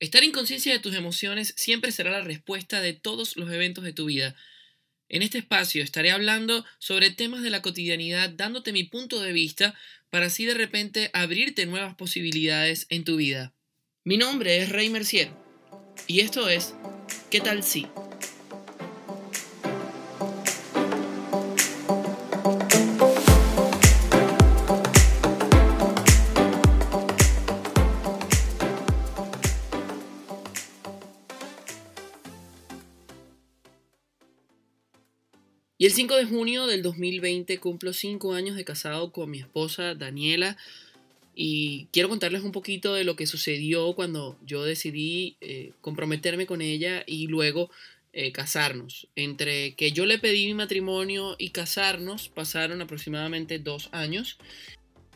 Estar en conciencia de tus emociones siempre será la respuesta de todos los eventos de tu vida. En este espacio estaré hablando sobre temas de la cotidianidad, dándote mi punto de vista para así de repente abrirte nuevas posibilidades en tu vida. Mi nombre es Rey Mercier y esto es ¿Qué tal si? Y el 5 de junio del 2020 cumplo 5 años de casado con mi esposa Daniela. Y quiero contarles un poquito de lo que sucedió cuando yo decidí eh, comprometerme con ella y luego eh, casarnos. Entre que yo le pedí mi matrimonio y casarnos pasaron aproximadamente dos años.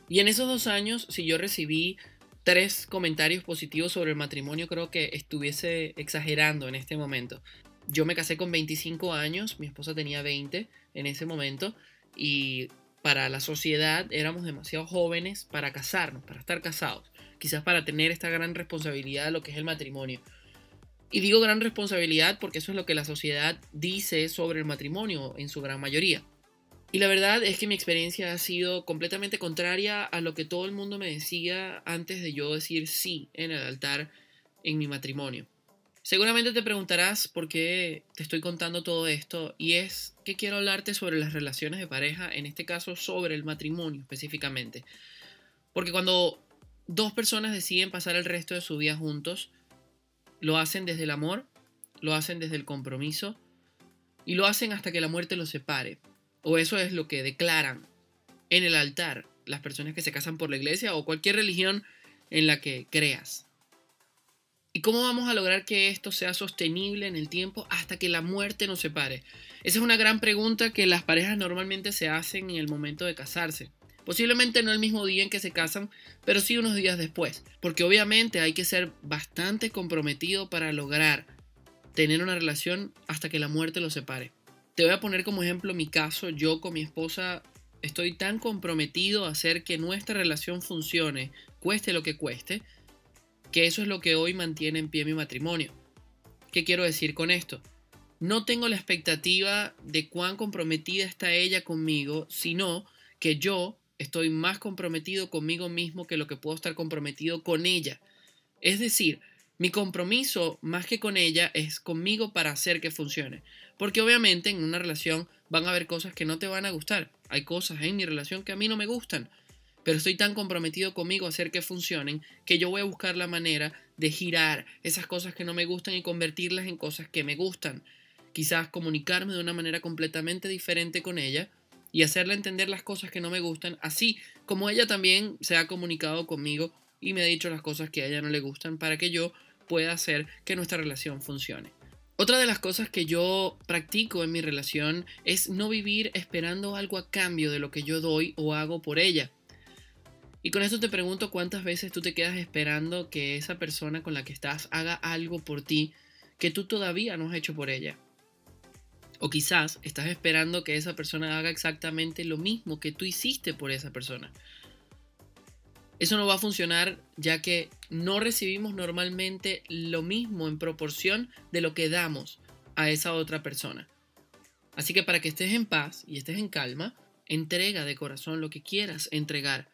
Y en esos dos años, si yo recibí tres comentarios positivos sobre el matrimonio, creo que estuviese exagerando en este momento. Yo me casé con 25 años, mi esposa tenía 20 en ese momento y para la sociedad éramos demasiado jóvenes para casarnos, para estar casados, quizás para tener esta gran responsabilidad de lo que es el matrimonio. Y digo gran responsabilidad porque eso es lo que la sociedad dice sobre el matrimonio en su gran mayoría. Y la verdad es que mi experiencia ha sido completamente contraria a lo que todo el mundo me decía antes de yo decir sí en el altar en mi matrimonio. Seguramente te preguntarás por qué te estoy contando todo esto y es que quiero hablarte sobre las relaciones de pareja, en este caso sobre el matrimonio específicamente. Porque cuando dos personas deciden pasar el resto de su vida juntos, lo hacen desde el amor, lo hacen desde el compromiso y lo hacen hasta que la muerte los separe. O eso es lo que declaran en el altar las personas que se casan por la iglesia o cualquier religión en la que creas. ¿Y cómo vamos a lograr que esto sea sostenible en el tiempo hasta que la muerte nos separe? Esa es una gran pregunta que las parejas normalmente se hacen en el momento de casarse. Posiblemente no el mismo día en que se casan, pero sí unos días después. Porque obviamente hay que ser bastante comprometido para lograr tener una relación hasta que la muerte los separe. Te voy a poner como ejemplo mi caso. Yo con mi esposa estoy tan comprometido a hacer que nuestra relación funcione, cueste lo que cueste, que eso es lo que hoy mantiene en pie mi matrimonio. ¿Qué quiero decir con esto? No tengo la expectativa de cuán comprometida está ella conmigo, sino que yo estoy más comprometido conmigo mismo que lo que puedo estar comprometido con ella. Es decir, mi compromiso más que con ella es conmigo para hacer que funcione. Porque obviamente en una relación van a haber cosas que no te van a gustar. Hay cosas en mi relación que a mí no me gustan pero estoy tan comprometido conmigo a hacer que funcionen que yo voy a buscar la manera de girar esas cosas que no me gustan y convertirlas en cosas que me gustan. Quizás comunicarme de una manera completamente diferente con ella y hacerle entender las cosas que no me gustan, así como ella también se ha comunicado conmigo y me ha dicho las cosas que a ella no le gustan para que yo pueda hacer que nuestra relación funcione. Otra de las cosas que yo practico en mi relación es no vivir esperando algo a cambio de lo que yo doy o hago por ella. Y con esto te pregunto cuántas veces tú te quedas esperando que esa persona con la que estás haga algo por ti que tú todavía no has hecho por ella. O quizás estás esperando que esa persona haga exactamente lo mismo que tú hiciste por esa persona. Eso no va a funcionar ya que no recibimos normalmente lo mismo en proporción de lo que damos a esa otra persona. Así que para que estés en paz y estés en calma, entrega de corazón lo que quieras entregar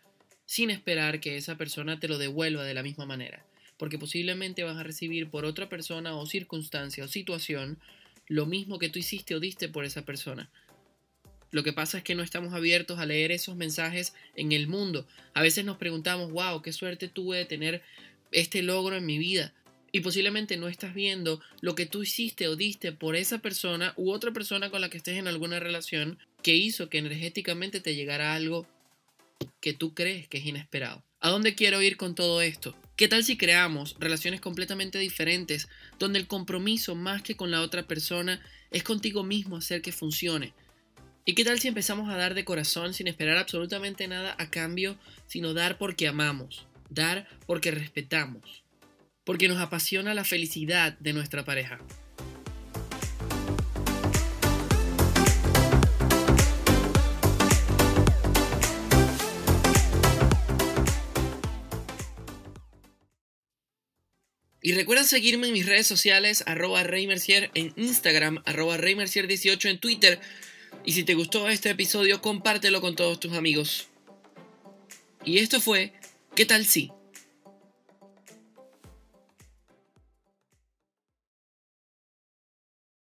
sin esperar que esa persona te lo devuelva de la misma manera, porque posiblemente vas a recibir por otra persona o circunstancia o situación lo mismo que tú hiciste o diste por esa persona. Lo que pasa es que no estamos abiertos a leer esos mensajes en el mundo. A veces nos preguntamos, wow, qué suerte tuve de tener este logro en mi vida. Y posiblemente no estás viendo lo que tú hiciste o diste por esa persona u otra persona con la que estés en alguna relación que hizo que energéticamente te llegara algo que tú crees que es inesperado. ¿A dónde quiero ir con todo esto? ¿Qué tal si creamos relaciones completamente diferentes, donde el compromiso más que con la otra persona es contigo mismo hacer que funcione? ¿Y qué tal si empezamos a dar de corazón sin esperar absolutamente nada a cambio, sino dar porque amamos, dar porque respetamos, porque nos apasiona la felicidad de nuestra pareja? Y recuerda seguirme en mis redes sociales, arroba Reymercier en Instagram, arroba Reymercier18 en Twitter. Y si te gustó este episodio, compártelo con todos tus amigos. Y esto fue, ¿qué tal si?